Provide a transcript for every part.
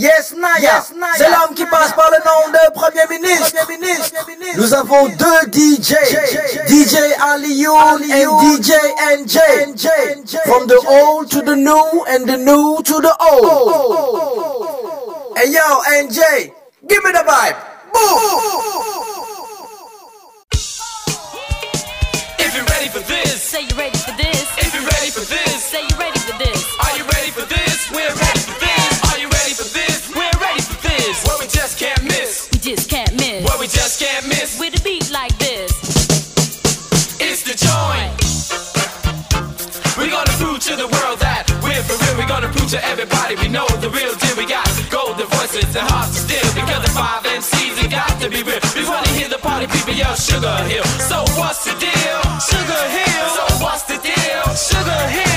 Yes, Naya. Yes, Naya. C'est l'homme qui passe par le nom de Premier ministre. Premier ministre. Nous avons deux DJ. DJ Aliyoun and DJ NJ. From the old to the new and the new to the old. Hey yo, NJ, give me the vibe. Boom. If you're ready for this, Say you're ready to everybody we know the real deal. We got golden voices and hearts of steel. Because the five MCs it got to be real. We wanna hear the party people yell Sugar Hill. So what's the deal? Sugar Hill. So what's the deal? Sugar Hill.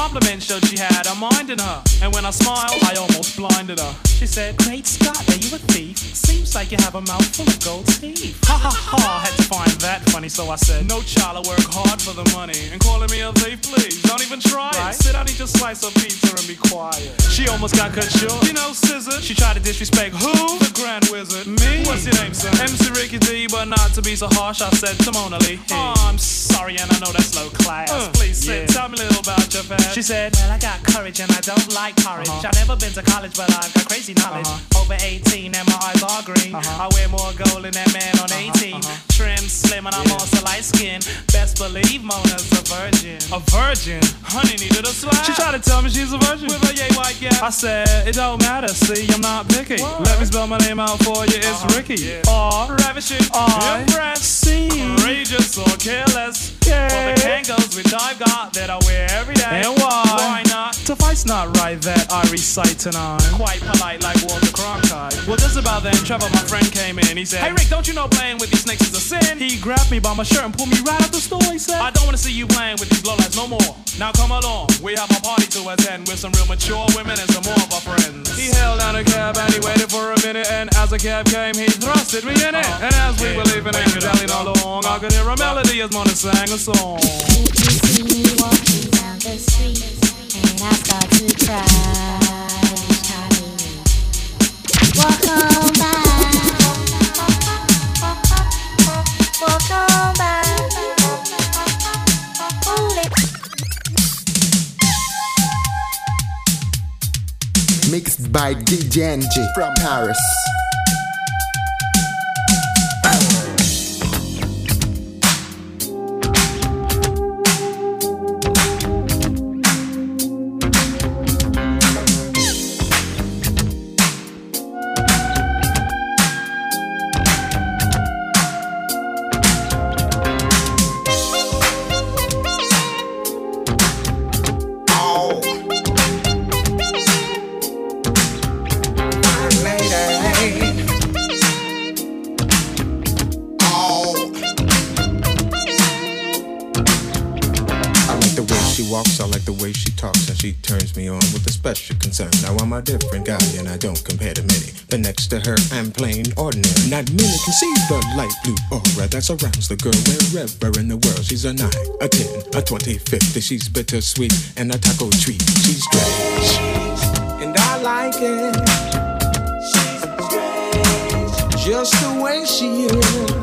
Compliment showed she had a mind in her. And when I smiled, I almost blinded her. She said, Great Scott, are you a thief? Seems like you have a mouth full of gold teeth. Ha ha ha, I had to find that funny, so I said, No child, I work hard for the money. And calling me a thief, please, don't even try it. Sit down, eat your slice of pizza and be quiet. She almost got cut short. You know, scissor. She tried to disrespect who? The Grand Wizard. Me? What's your name, sir? MC Ricky D, but not to be so harsh, I said to Mona Lee. Oh, I'm sorry, and I know that's low class. Uh, Please sit, tell me a little about your past. She said, Well, I got courage and I don't like courage. Uh-huh. I've never been to college, but I've got crazy knowledge. Uh-huh. Over 18 and my eyes are green. Uh-huh. I wear more gold than that man on 18. Trim, slim, and I'm also light skinned. Best believe Mona's a virgin. A virgin? Honey needed a slap. She tried to tell me she's a virgin. With a yay white gap. I said, It don't matter, see, I'm not picky. Let me spell my name out for you, it's Ricky. R, ravishing, I, impress, C, courageous or careless. Yeah. For the Kangols which I've got that I wear every day. And why? Why not? To fight's not right that I recite tonight. Quite polite like Walter Cronkite. Well, just about then, Trevor, my friend, came in. He said, Hey Rick, don't you know playing with these snakes is a sin? He grabbed me by my shirt and pulled me right out the store. He said, I don't want to see you playing with these lowlights no more. Now come along, we have a party to attend with some real mature women and some more of our friends. He held down a cab and he waited for a minute, and as the cab came, he thrusted me in it. Uh-huh. And as we were leaving and dallied along, I could hear a melody as Mona sang a song. If you see me walking down the street and I start to cry walk on by, walk on by. Mixed by DJ Enjay from Paris. me on with a special concern. Now I'm a different guy and I don't compare to many. But next to her, I'm plain ordinary. Not many can see the light blue aura that surrounds the girl wherever in the world. She's a 9, a 10, a 20, 50. She's bittersweet and a taco treat. She's strange. And I like it. She's strange. Just the way she is.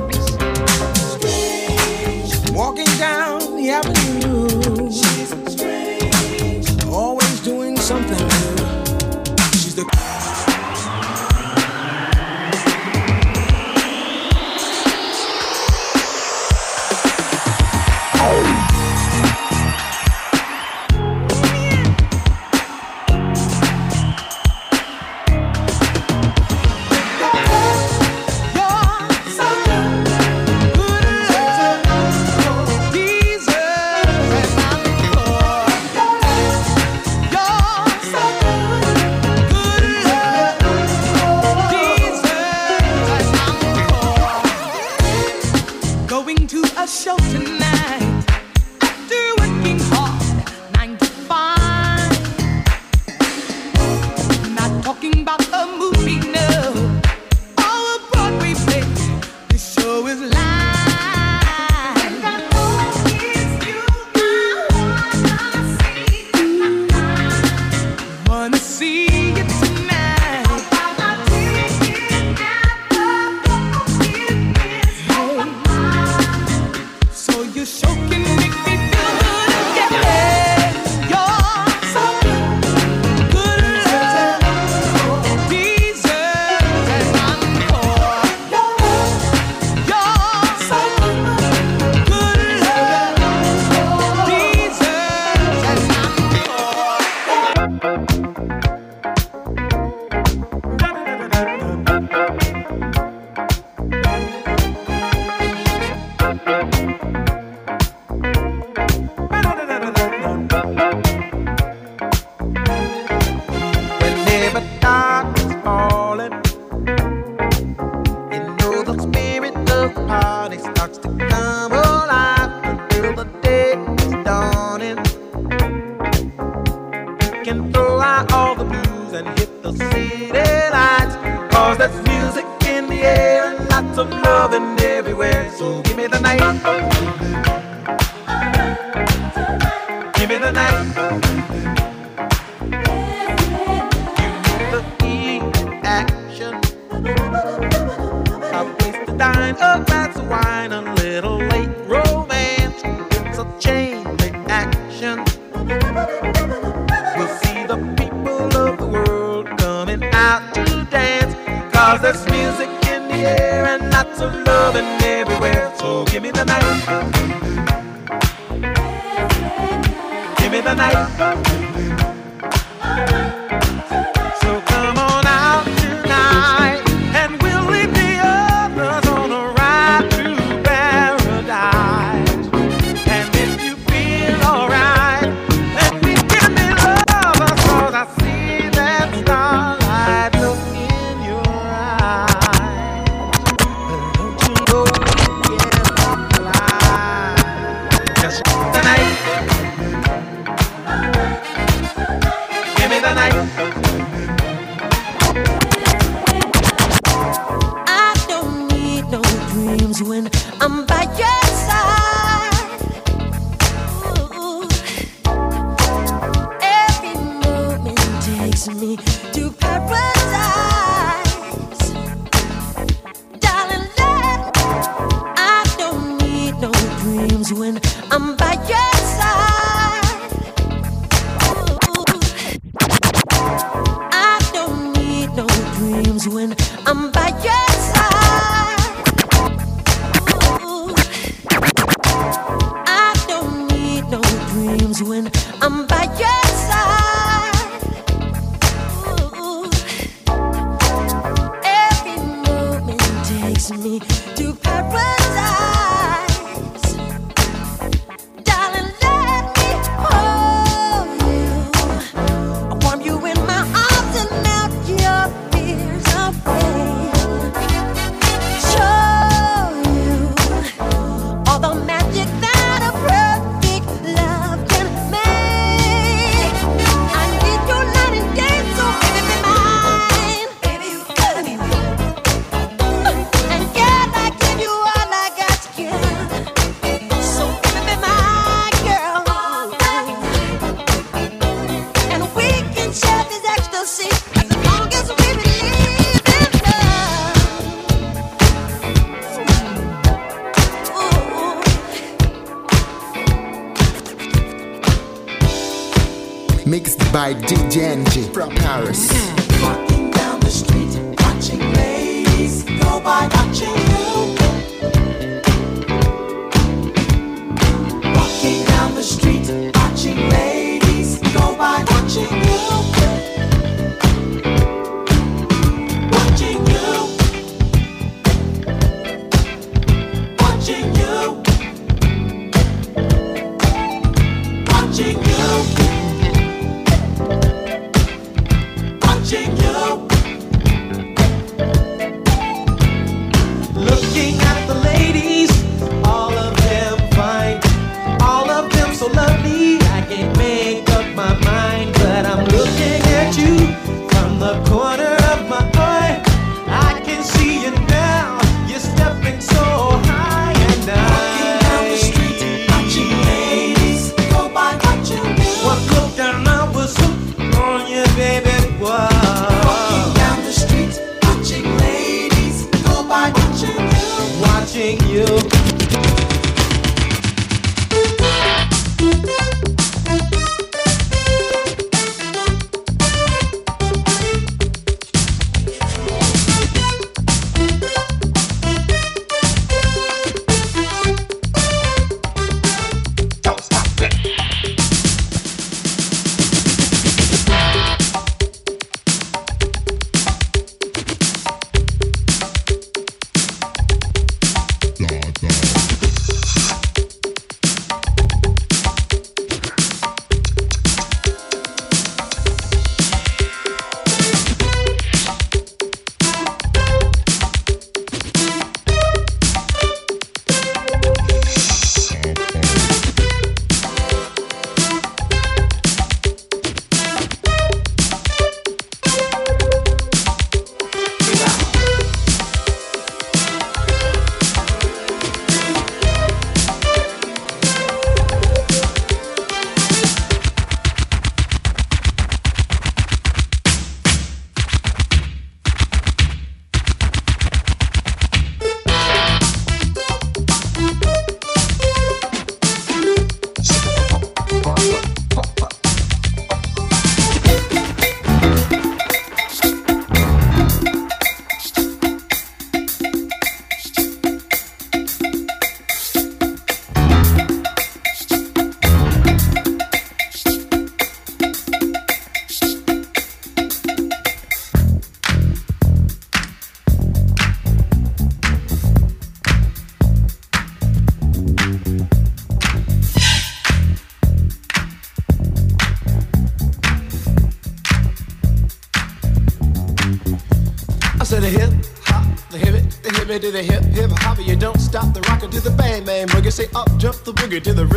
to the rhythm.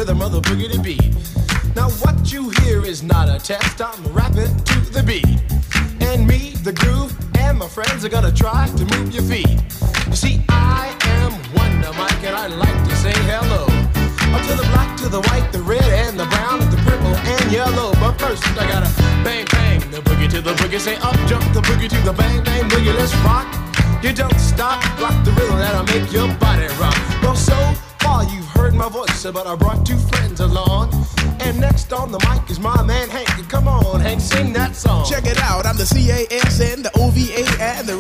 the C A S N, the O V A, and the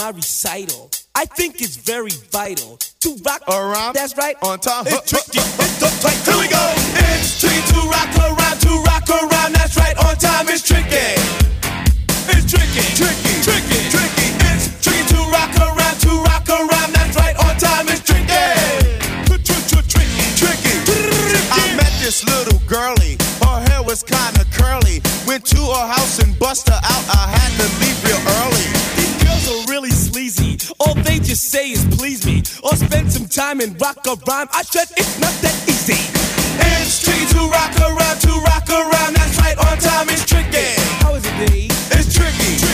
my recital. I think it's very vital to rock around. That's right. On time. It's tricky. It's uptight. Here we go. It's tricky to rock around. To rock around. That's right. On time. It's tricky. It's tricky. Tricky. Tricky. Tricky. It's tricky to rock around. To rock around. That's right. On time. It's tricky. Tricky. Tricky. I met this little girlie. Her hair was kinda curly. Went to her house and bust her out. I had to leave real early. Just say is please me. Or spend some time and rock a rhyme. I said it's not that easy. It's tricky to rock around, to rock around. That's right, on time it's tricky. How is it, B? It's tricky.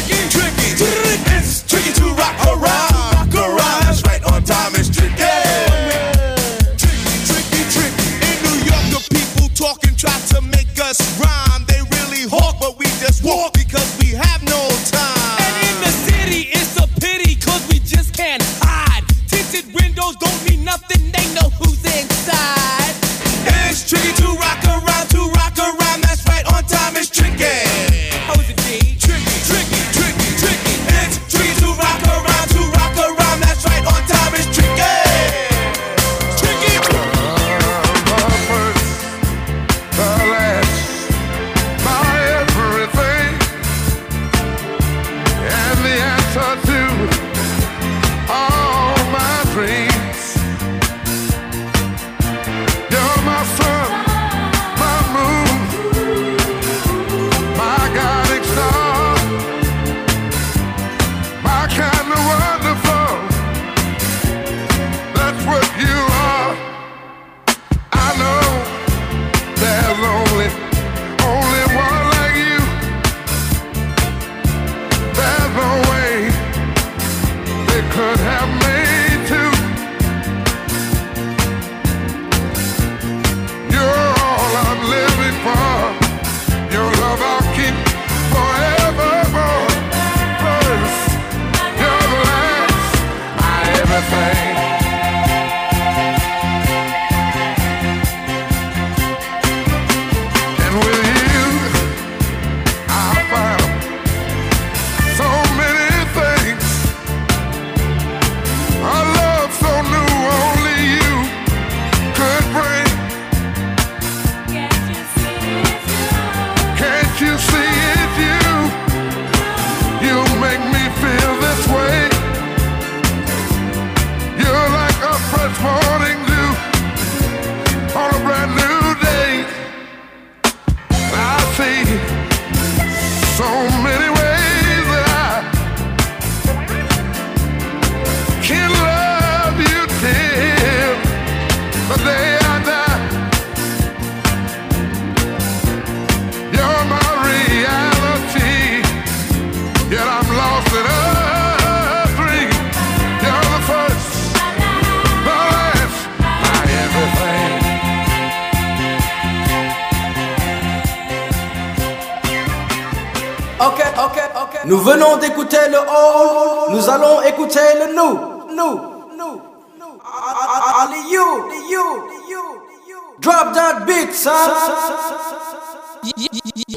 Drop that beat, son.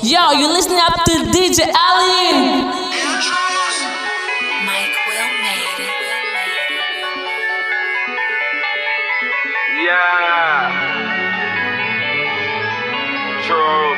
Yo, you listening up to DJ Alien. Mike Will made it. Yeah. True.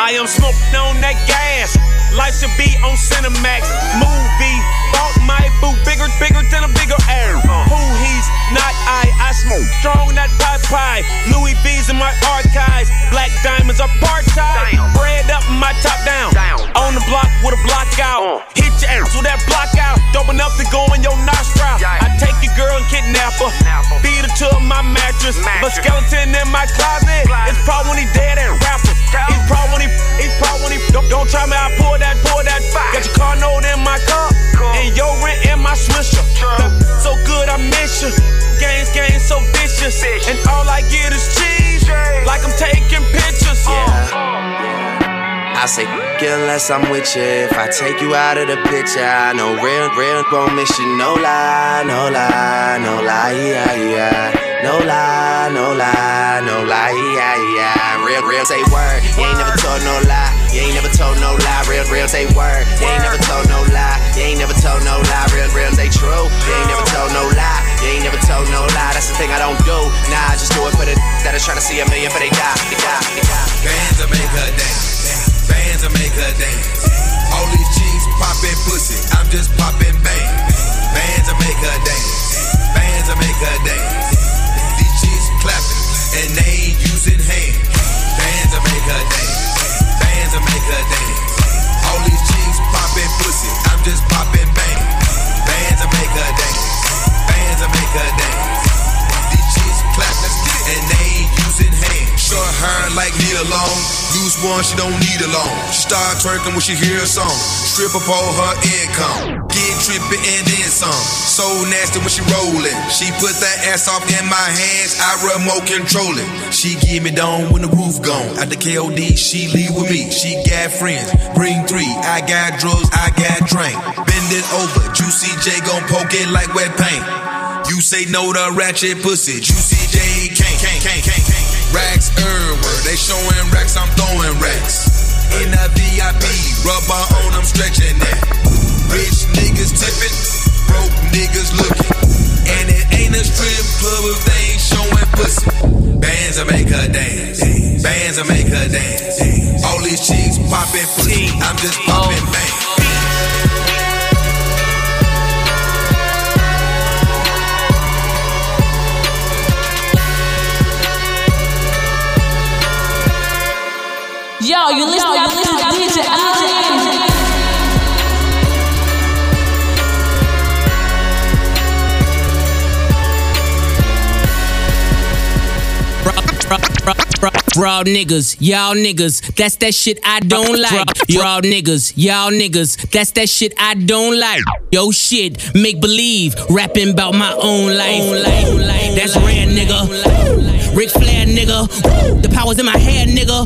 I am smoking on that gas. Life should be on Cinemax. Movie. Bought my boo bigger, bigger than a bigger air. Uh, who he's not I. I smoke strong that pie pie. Louis V's in my archives. Black diamonds are part time. Bread up, my top down. On the block with a block out. Hit your ass with that block out. Dope enough to go in your nostril. I take your girl and kidnap her. Beat her to my mattress. But skeleton in my closet. It's probably when he dead and rapper. He's proud when he, he's proud when he. Don't, don't try me, I pour that, pour that. Got your car note in my car. And your rent in my swisher. So good, I miss you. Games, games, so vicious. And all I get is cheese. Like I'm taking pictures. I say, "F- you unless I'm with you. If I take you out of the picture, I know real, real won't miss you. No lie, no lie, no lie, yeah, yeah. No lie, no lie, no lie, yeah, yeah. Real, real say word. You ain't never told no lie. You ain't never told no lie, real, real, say word. You ain't never told no lie. You ain't never told no lie, real, real, say true. You ain't never told no lie. You ain't never told no lie. That's the thing I don't do. Nah, I just do it for the that is trying to see a million for they die, they die, they die. Bands will make her dance. Bands will make her dance. All these cheeks popping pussy. I'm just popping bang. Bands will make her dance. Bands will make her dance. And they ain't using hands. Bands will make her dance. Bands will make her dance. All these cheeks popping pussy. I'm just popping bang. Bands will make her dance. Bands will make her dance. These cheeks clapping and they ain't using hands. Short hair like Nia Long. Loose one, she don't need a loan. She start twerking when she hear a song. Strip up all her income. Get trippy and then some. So nasty when she rollin'. She put that ass off in my hands. I remote control it. She give me down when the roof gone. At the KOD, she leave with me. She got friends. Bring three. I got drugs. I got drink. Bend it over. Juicy J gon' poke it like wet paint. You say no to ratchet pussy. Juicy J can't, can't, can't, can't. Racks everywhere. They showing racks. I'm throwing racks. In a VIP, rubber on, I'm stretching that. Rich niggas tipping, broke niggas looking. And it ain't a strip club if they ain't showing pussy. Bands will make her dance. Bands will make her dance. All these chicks popping pussy. I'm just popping bang. Yo, you listen up to DJ Aleeyoon. Raw niggas, y'all niggas, that's that shit I don't like. Raw niggas, y'all niggas, that's that shit I don't like. Yo shit, make believe, rapping about my own life. That's rare, nigga. Ric Flair, nigga. The power's in my hair, nigga.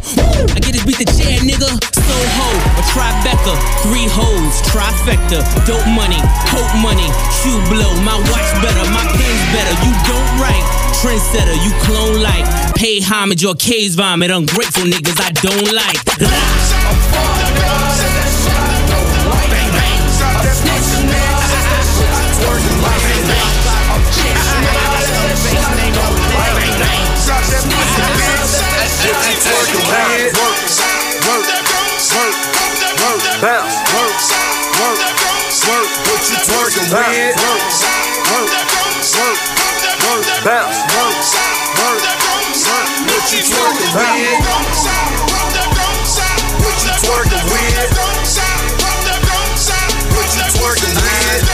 I get this beat the chair, nigga. Soho, a Tribeca, three hoes, trifecta, dope money, hope money, shoe blow, my watch better, my pen's better. You don't write, trendsetter, you clone like, pay homage or case vomit, ungrateful niggas I don't like. You twerking with? Work, work, work, work, bounce, work, work, work, what you twerking with? What you twerking with? What you twerking with?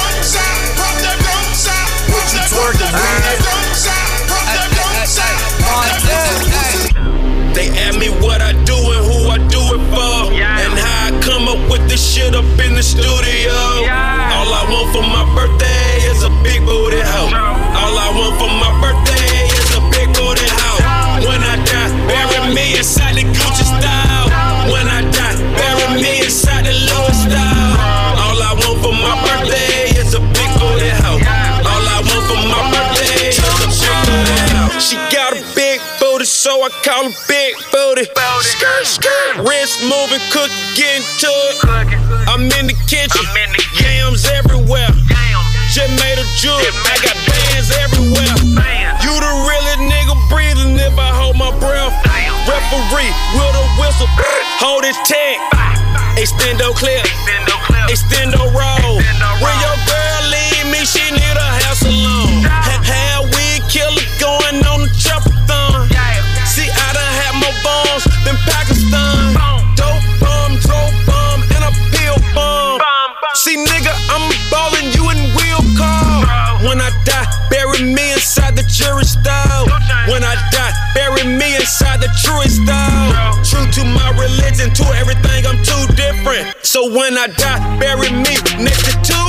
What you twerking with? They ask me what I do and who I do it for. And how I come up with this shit up in the studio. I call her big booty. Skirt, skirt, wrist moving, cook, getting to it. I'm in the kitchen, yams everywhere. Just made a jewel, I got bands everywhere. You the realest nigga breathing if I hold my breath. Referee with a whistle, hold his tag. Extendo clip, extendo roll. When your So when I die, bury me next to two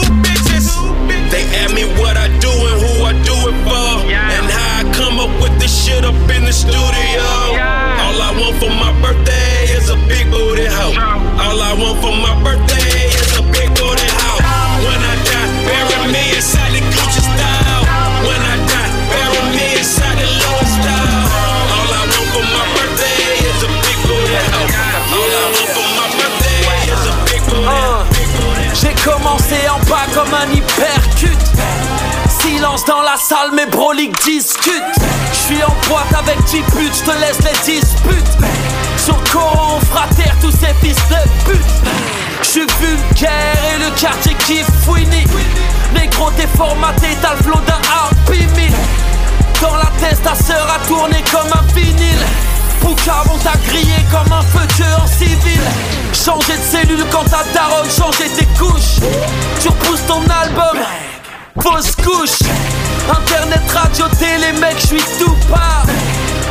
salle, mes broliques discutent. J'suis en boîte avec 10 putes, j'te laisse les disputes. Sur Coran, on fera taire tous ces fils de pute. J'suis vulgaire et le quartier qui fouine. Négro, t'es formaté, t'as le flow d'un Meal. Dans la tête, ta sœur a tourné comme un vinyle. Poucave, on t'a grillé comme un feu de en civil. Changer de cellule quand ta daronne changer tes couches. Tu repousses ton album, fausse couche. Internet, radio, télé, mec, je suis tout part.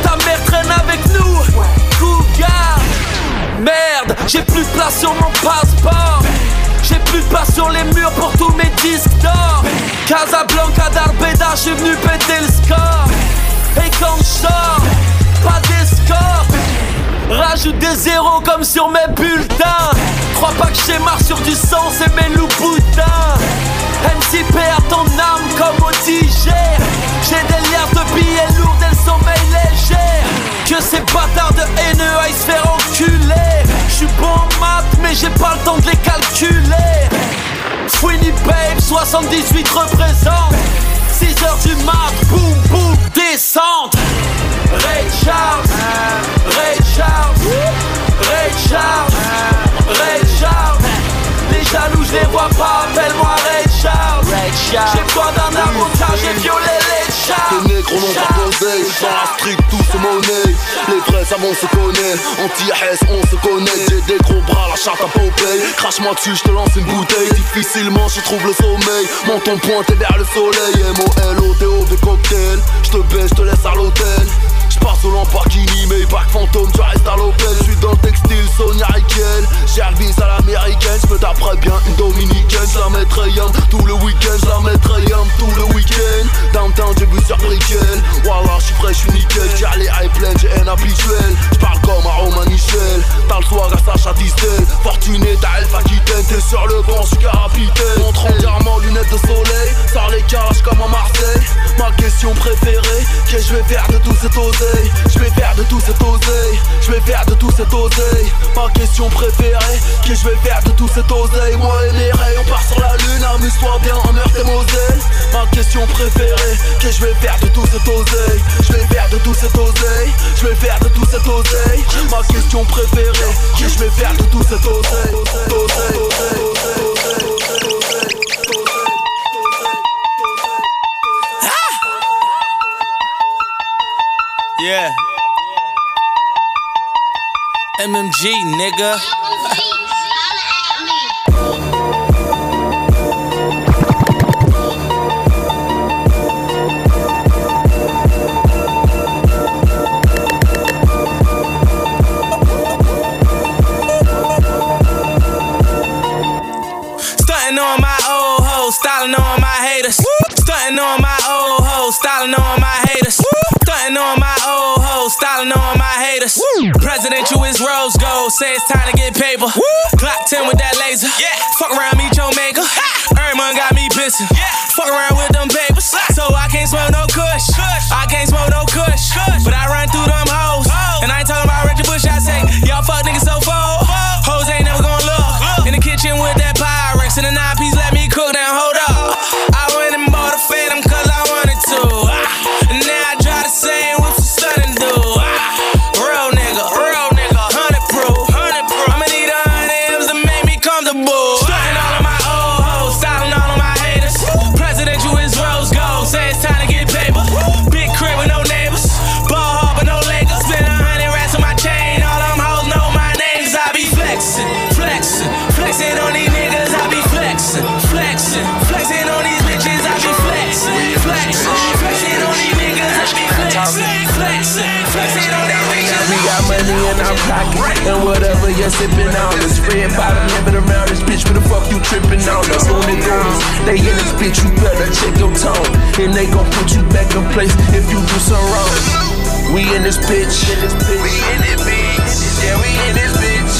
Ta mère traîne avec nous, cougar. Merde, j'ai plus de place sur mon passeport. J'ai plus de place sur les murs pour tous mes disques d'or. Casablanca, d'Arbeda, j'suis venu péter le score. Et quand je sors, pas d'escorte. Rajoute des zéros comme sur mes bulletins. Crois pas que j'ai marre sur du sang, c'est mes loups boudins. MC perd ton âme comme au tigère. J'ai des liasses de billets lourds et le sommeil léger. Que ces bâtards de haineux aillent se faire enculer. J'suis bon en maths, mais j'ai pas le temps de les calculer. Sweeney Babe 78 représente 6 heures du mat, boum boum, descente Ray Charles, Ray Charles, Ray Charles, Ray Charles Les jaloux je les vois pas, appelle-moi Ray Charles J'ai besoin d'un avocat, j'ai violé les Charles Les négros n'ont pas d'oseille, dans la street tout se monnaie. Les vrais savants se connaissent, anti-S on se connaît. J'ai des gros bras, la charte à Popeye. Crache-moi dessus, je te lance une bouteille. Difficilement je trouve le sommeil. Menton pointé vers le soleil. M-O-L-O-T-O-V cocktail. Je te baisse, je te laisse à l'hôtel J'passe au Lamborghini, mais back fantôme, tu restes à l'hôtel J'suis dans le textile, Sonia Riquel bis à l'américaine, j'me taperai bien une dominicaine. J'la mettrai yam tout le week-end, j'la mettrai yam tout le week-end. Downtown, j'ai vu sur Brickell Wallah, j'suis frais, j'suis nickel. J'ai les high planes, j'ai un habituel. J'parle comme à Roman Michel. T'as le swag à Sacha Distel. Fortuné, t'as Alpha Aquitaine T'es sur le banc, j'suis capitaine. Montre entièrement lunettes de soleil. Sors les calages comme à Marseille Ma question préférée, qu'est-ce que je vais faire de tout cet oseille. Je vais faire de tout cet oseille. Je vais faire de tout cet oseille. Ma question préférée. Que je vais faire de tout cet oseille. Moi et les rays on part sur la lune. Amuse-toi bien en meurtre et Moselle. Ma question préférée. Que je vais faire de tout cet oseille. Je vais faire de tout cet oseille. Je vais faire de tout cet oseille. Ma question préférée. Que je vais faire de tout cet oseille, oseille MMG, nigga. Stunting on my old hoes, styling on my haters. Stunting on my old hoes, styling on my haters. Stunting on my old hoes, styling on my haters. Presidential say it's time to get paper. Clock 10 with that laser. Yeah. Fuck around, pocket, and whatever you're sipping on is red bottom living around this bitch. What the fuck you tripping on? That's on the goons. They in this bitch, you better check your tone, and they gon' put you back in place if you do some wrong. We in this bitch. We in this bitch. Yeah, we in this bitch.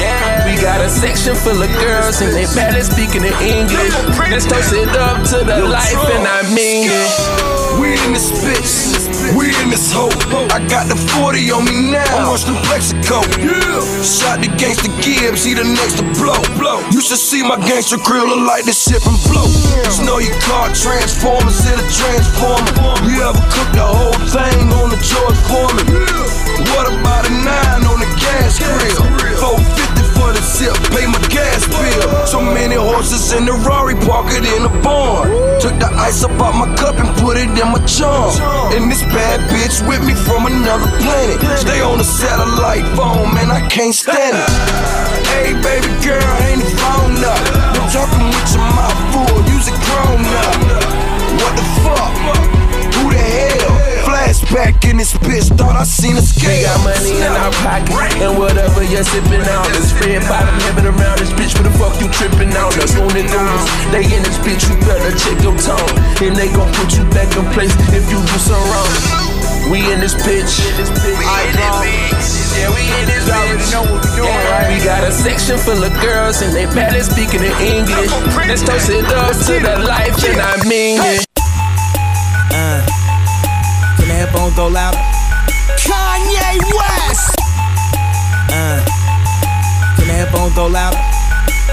Yeah. We got a section full of girls and they barely speaking in English. Let's toast it up to the life and I mean it. We in this bitch. We in this hole. I got the 40 on me now. I'm Western Mexico. Yeah. Shot the gangster Gibbs, he the next to blow. blow. You should see my gangster grill look like this shit from blow. Snow your car, transformers in a transformer. You ever cook the whole thing on the George Foreman? What about a nine on the gas grill? 450 for the sip, pay my gas bill. So many horses in the Rari, park it in a barn. Took the ice up out my cup and put it in my charm. And this bad bitch with me from another planet. Stay on the satellite phone, man, I can't stand it. Hey, baby girl, ain't it phone up? No talking with your mouth full, use it grown up. Flashback in this bitch, thought I seen a scale. We got money in our pocket, and whatever you're sipping on is red bottom heaven around this bitch. What the fuck you tripping on? Us on the news, they in this bitch. You better check your tone, and they gon' put you back in place if you do something wrong. We in this bitch. I Yeah, we in this bitch. know what we doing, right? We got a section full of girls, and they bad at speaking in English. Let's toast it up to the life, and I mean it. Headphones go louder? Kanye West. Uh, can the headphones go louder?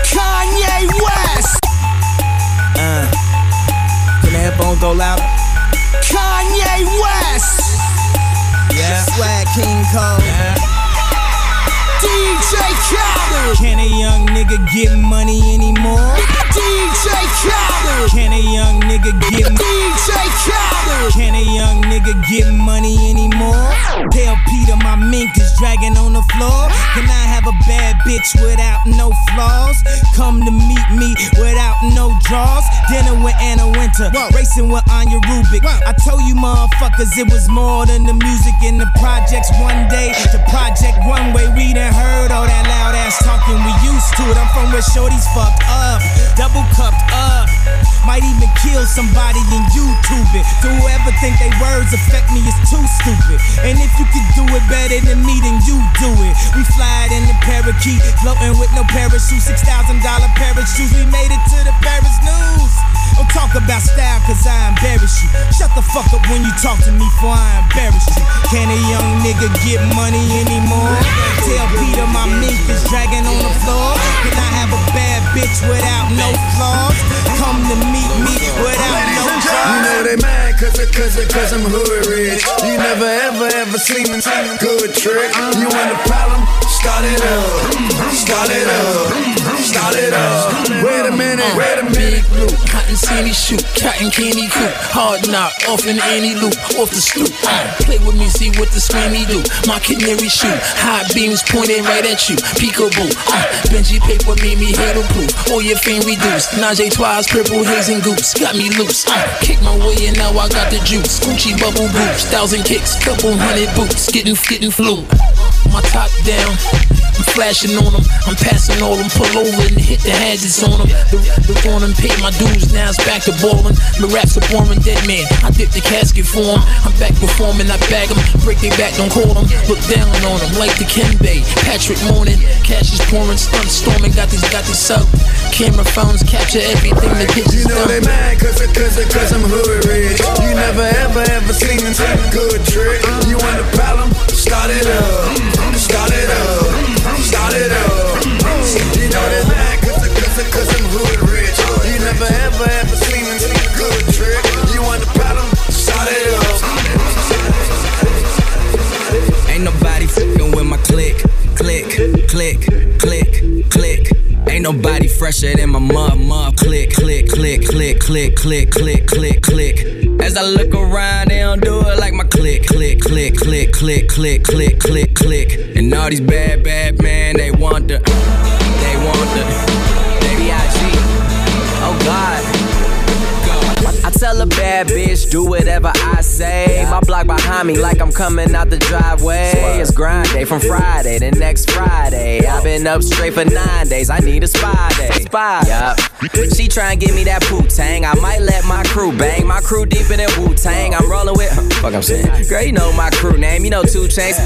Kanye West. Uh, can the headphones go louder? Kanye West. Yeah. Swag King Cole. DJ Khaled. Can a young nigga get money anymore? DJ Khaled. Can a young nigga get DJ Khaled. Can a young nigga get money anymore? Tell PETA my mink is dragging on the floor. Can I have a bad bitch without no flaws? Come to meet me without no draws. Dinner with Anna Wintour, racing with Anja Rubik. I told you motherfuckers it was more than the music in the projects. One day, the project one way. We done heard all that loud ass talking. We used to it. I'm from where shorties fucked up, double cupped up. Uh, might even kill somebody and YouTube it. To whoever think they words affect me is too stupid. And if you could do it better than me, then you do it. We fly in the parakeet, floating with no parachute. Six thousand dollar parachutes. We made it to the Paris news. Don't talk about style, cause I embarrass you. Shut the fuck up when you talk to me, for I embarrass you. Can a young nigga get money anymore? Tell PETA my mink is dragging on the floor. Can I have a bad bitch without no flaws? Come to meet me without no You know they mad cause, it- cause, it- cause I'm hood rich. You never ever ever seen me good trick. You want a problem? Start it up. Start it up. Start it up. Wait a minute. Wait a minute. Big loop, cotton candy shoot, cotton candy coop, hard knock, off in any loop, off the stoop. Play with me, see what the swimmy do. My canary shoot, high beams pointing right at you. Peekaboo, Benji paper made me hater proof. All your fame reduced. Najee Twice, haze and goops, got me loose. Uh, kick my way and now I got the juice. Gucci bubble boots, thousand kicks, couple hundred boots, getting getting flu. My top down, I'm flashing on them, I'm passing all them, pull over and hit the hazards on them. The, the on them, pay my dues, now it's back to ballin'. The raps are boring, dead man. I dip the casket for for 'em. I'm back performing, I bag bag 'em, break their back, don't call 'em. Look down on 'em like the Bay. Patrick Morning, cash is pouring, stunt storming, got this, got this up. Camera phones capture everything the pictures You know they mad cause, it- cause, it- cause I'm hood rich. You never ever ever seen me good trick. You want a problem? Start it up. Start it up. Start it up. You know they mad cause, it- cause, cause I'm hood rich. You never ever ever seen me good trick. You want a problem? Start it up. Ain't nobody fucking with my click, click, click, click, click. Ain't nobody fresher than my mud, mud. Click, click, click, click, click, click, click, click, click. As I look around, they don't do it like my click, click, click, click, click, click, click, click, click. And all these bad, bad men, they want the, they want the, they B.I.G. Oh God. Tell a bad bitch, do whatever I say. My block behind me, like I'm coming out the driveway. It's grind day from Friday to next Friday. I've been up straight for nine days. I need a spy day. Spy. Yup. She try and give me that Wu Tang. I might let my crew bang. My crew deeper than Wu Tang. I'm rolling with. Fuck, I'm saying. Girl, you know my crew name. You know Two Chains.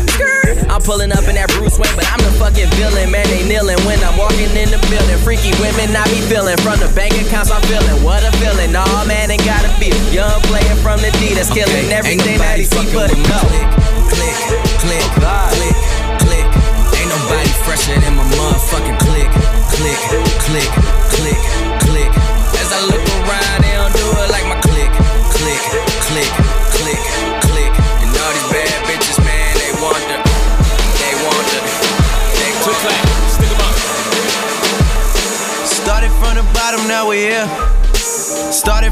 I'm pulling up in that Bruce Wayne, but I'm the fucking villain. Man, they kneeling when I'm walking in the building. Freaky women, I be feeling. From the bank accounts, I'm feeling. What a feeling. All man, and ain't gotta be. Young young player from the D that's killing Okay, ain't everything that nobody he see the with my click, click, click, click. Ain't nobody fresher than my motherfucking click, click, click, click, click.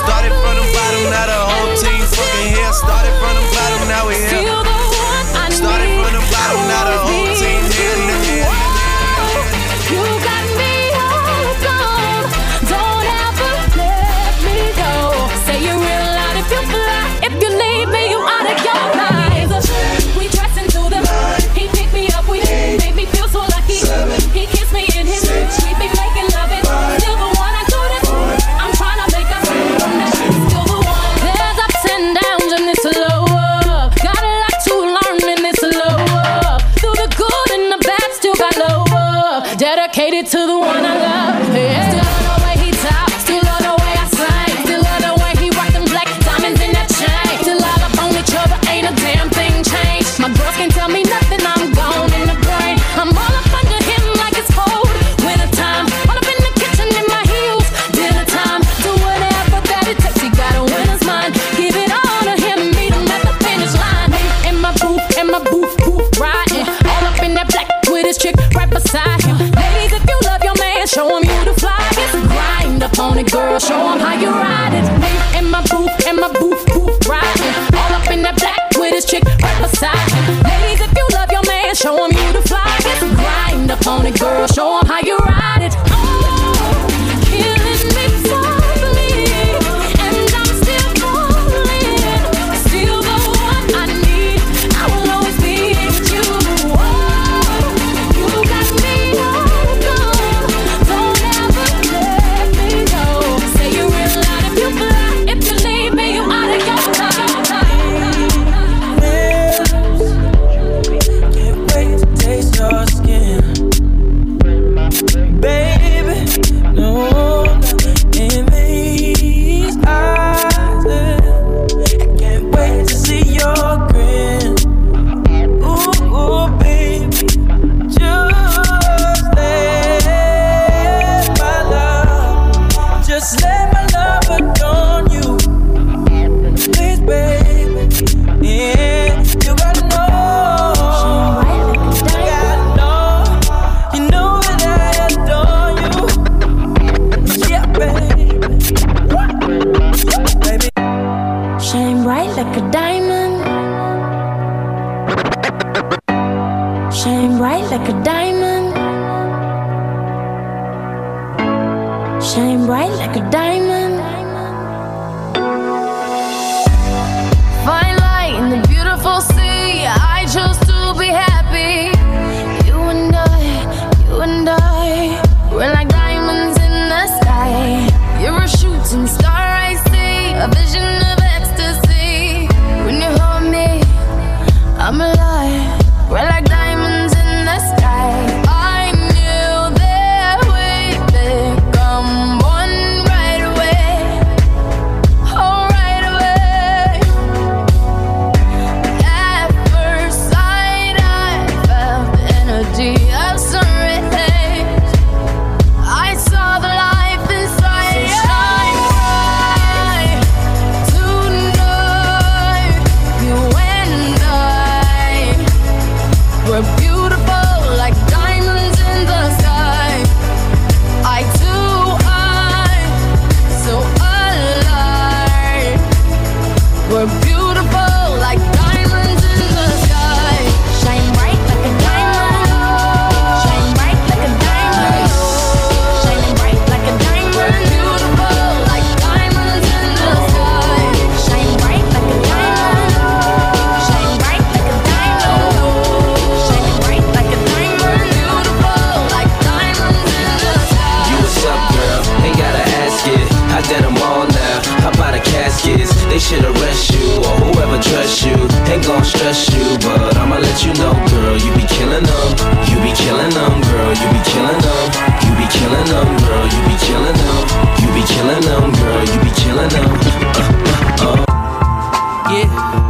Started from the bottom, now the whole team fucking here. Started from the bottom, now we here. Started from the bottom, now the whole Dedicated to the one I love. Girl. Show them all now. How about the caskets? They should arrest you or whoever trusts you. Ain't gon' stress you, but I'ma let you know, girl. You be killing them. You be killing them, girl. You be killing them. You be killing them, girl. You be killing them. You be killing them, girl. You be killing them. Uh, uh, uh. Yeah.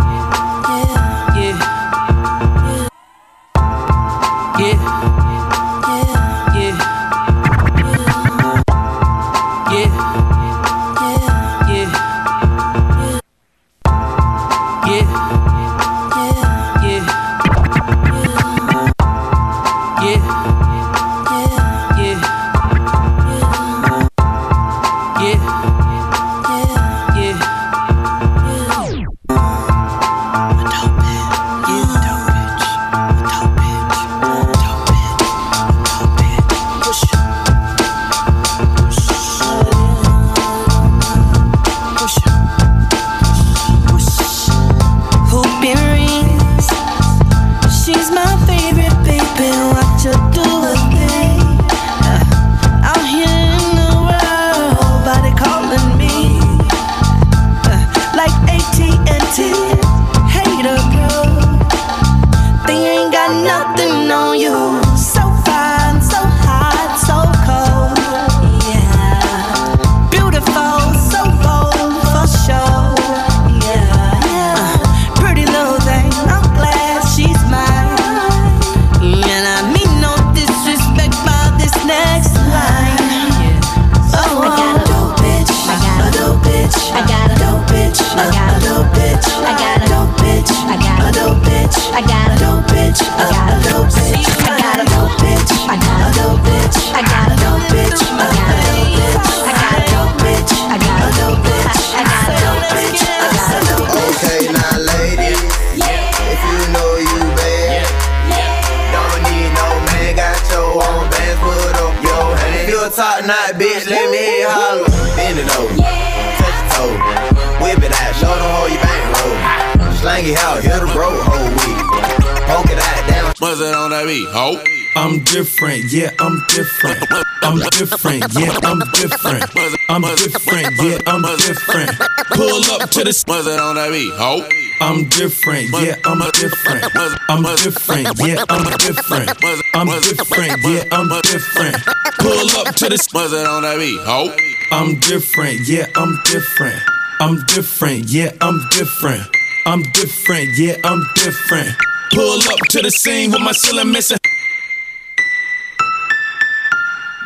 It on ho. I'm different, yeah, I'm different. I'm different, yeah, I'm different. I'm different, yeah, I'm different. Pull up to the it on that beat, ho. I'm different, yeah, I'm different. I'm different, yeah, I'm different. I'm different, yeah, I'm different. Pull up to the it on that beat, ho. I'm different, yeah, I'm different. I'm different, yeah, I'm different. I'm different, yeah, I'm different. Pull up to the scene with my ceiling missing.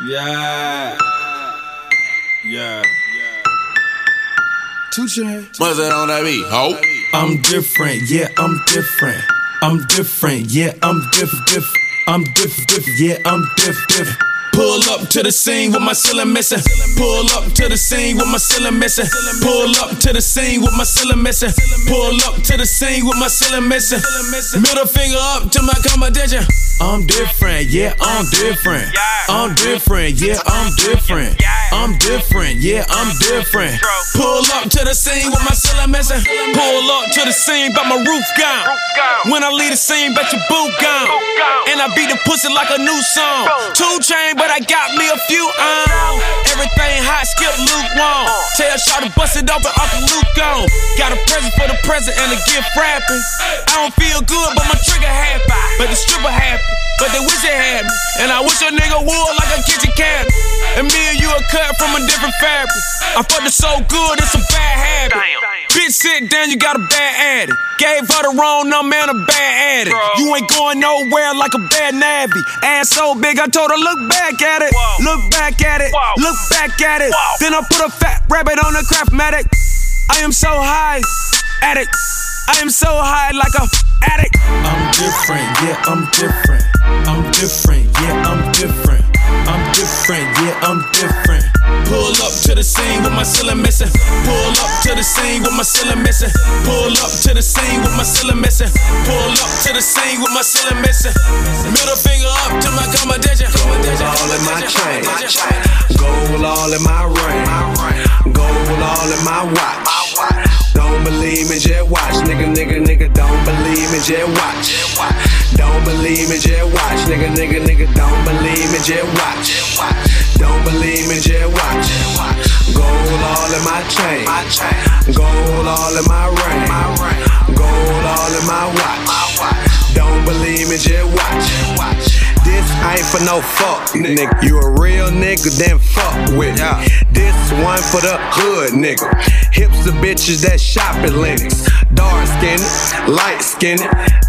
Yeah. Yeah. Two chains. Buzz it on that beat, ho. I'm different, yeah, I'm different. I'm different, yeah, I'm diff diff. I'm diff diff, yeah, I'm diff diff. Pull up to the scene with my ceiling missing. Pull up to the scene with my ceiling missing. Pull up to the scene with my ceiling missing. Pull up to the scene with my ceiling missing. Middle finger up to my competition. I'm different, yeah, I'm different. I'm different, yeah, I'm different. I'm different, yeah, I'm different. Pull up to the scene with my ceiling missing. Pull up to the scene, but my roof gone. When I leave the scene, bet your boot gone. And I beat the pussy like a new song. Two chain, but I got me a few on. Everything hot, skip lukewarm. Tell Shaw to bust it open, Uncle Luke gone. Got a present for the present and a gift wrapping. I don't feel good, but my trigger happy. But the stripper happy. But they wish they had me. And I wish a nigga would like a kitchen cabinet. And me and you are cut from a different fabric. I fucked it so good, it's a bad habit. Bitch, sit down, you got a bad addict. Gave her the wrong number and a bad addict. You ain't going nowhere like a bad nabby. Ass so big, I told her, look back at it. Look back at it. Look back at it. Then I put a fat rabbit on the craftmatic. I am so high, addict. I am so high like a addict. I'm different, yeah, I'm different. I'm different, yeah, I'm different. I'm different, yeah, I'm different. Pull up to the scene with my ceiling missing. Pull up to the scene with my ceiling missing. Pull up to the scene with my ceiling missing. Pull up to the scene with my ceiling missing. Middle finger up to my competition. Gold all in my chain. Gold all in my ring. Gold all in my watch. Don't believe me, just watch. Nigga, nigga, nigga, don't believe me, just watch. Don't believe me, just watch. Nigga, nigga, nigga, don't believe me, just watch. Don't believe me, just watch. Gold all in my chain. Gold all in my ring. Gold all in my watch. Don't believe me, just watch. This I ain't for no fuck, nigga. You a real nigga, then fuck with me. This one for the hood, nigga. Hips of bitches that shop at Lenox. Dark skinned, light skinned,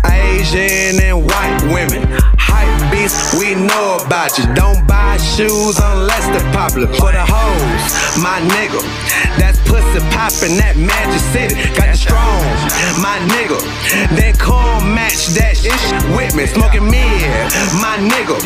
Asian and white women. Hype beast, we know about you. Don't buy shoes unless they're popular. For the hoes, my nigga. That's pussy poppin' that Magic City. Got the strong, my nigga. Then come match that shit with me. Smoking mid, my nigga.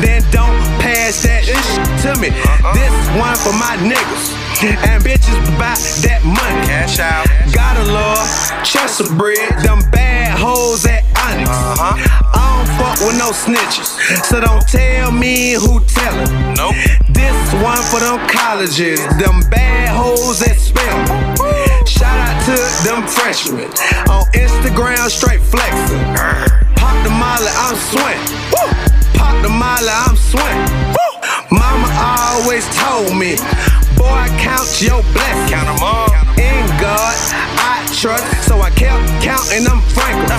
Then don't pass that shit to me. Uh-huh. This one for my niggas. And bitches buy that money. Cash out. Gotta love Chester bread. Them bad hoes at Onyx. Uh-huh. I don't fuck with no snitches. So don't tell me who tellin'. Nope. This one for them colleges. Them bad hoes at Spelman. Shout out to them freshmen. On Instagram, straight flexin'. Pop the molly, I'm swing. The molly, I'm swing. Woo! Mama always told me, boy, count your blessings. Count them all. God, I trust. So I kept counting them frankly.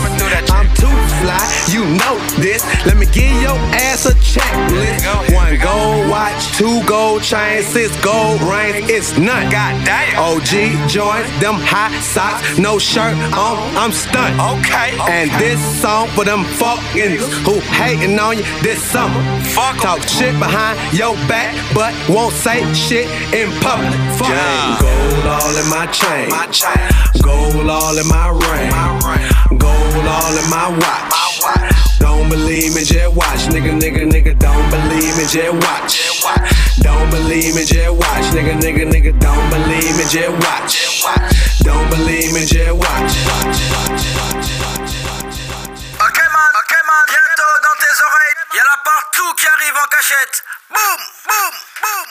I'm too fly, you know this. Let me give your ass a checklist. One gold watch, two gold chains, six gold rings. It's none. Goddamn. OG joints, them high socks, no shirt on. I'm stunned. Okay. And this song for them fuckins who hating on you this summer. Fuck Talk shit behind your back, but won't say shit in public. Fuck Gold all in my chain. Gold all in my ring. Gold all in my watch. Don't believe me, just watch. Nigga, nigga, nigga, don't believe me, just watch. Don't believe me, just watch. Nigga, nigga, nigga, don't believe me, just watch. Don't believe me, just watch. Ok man, ok man, bientôt dans tes oreilles, y a la partout qui arrive en cachette. Boum, boum, boum.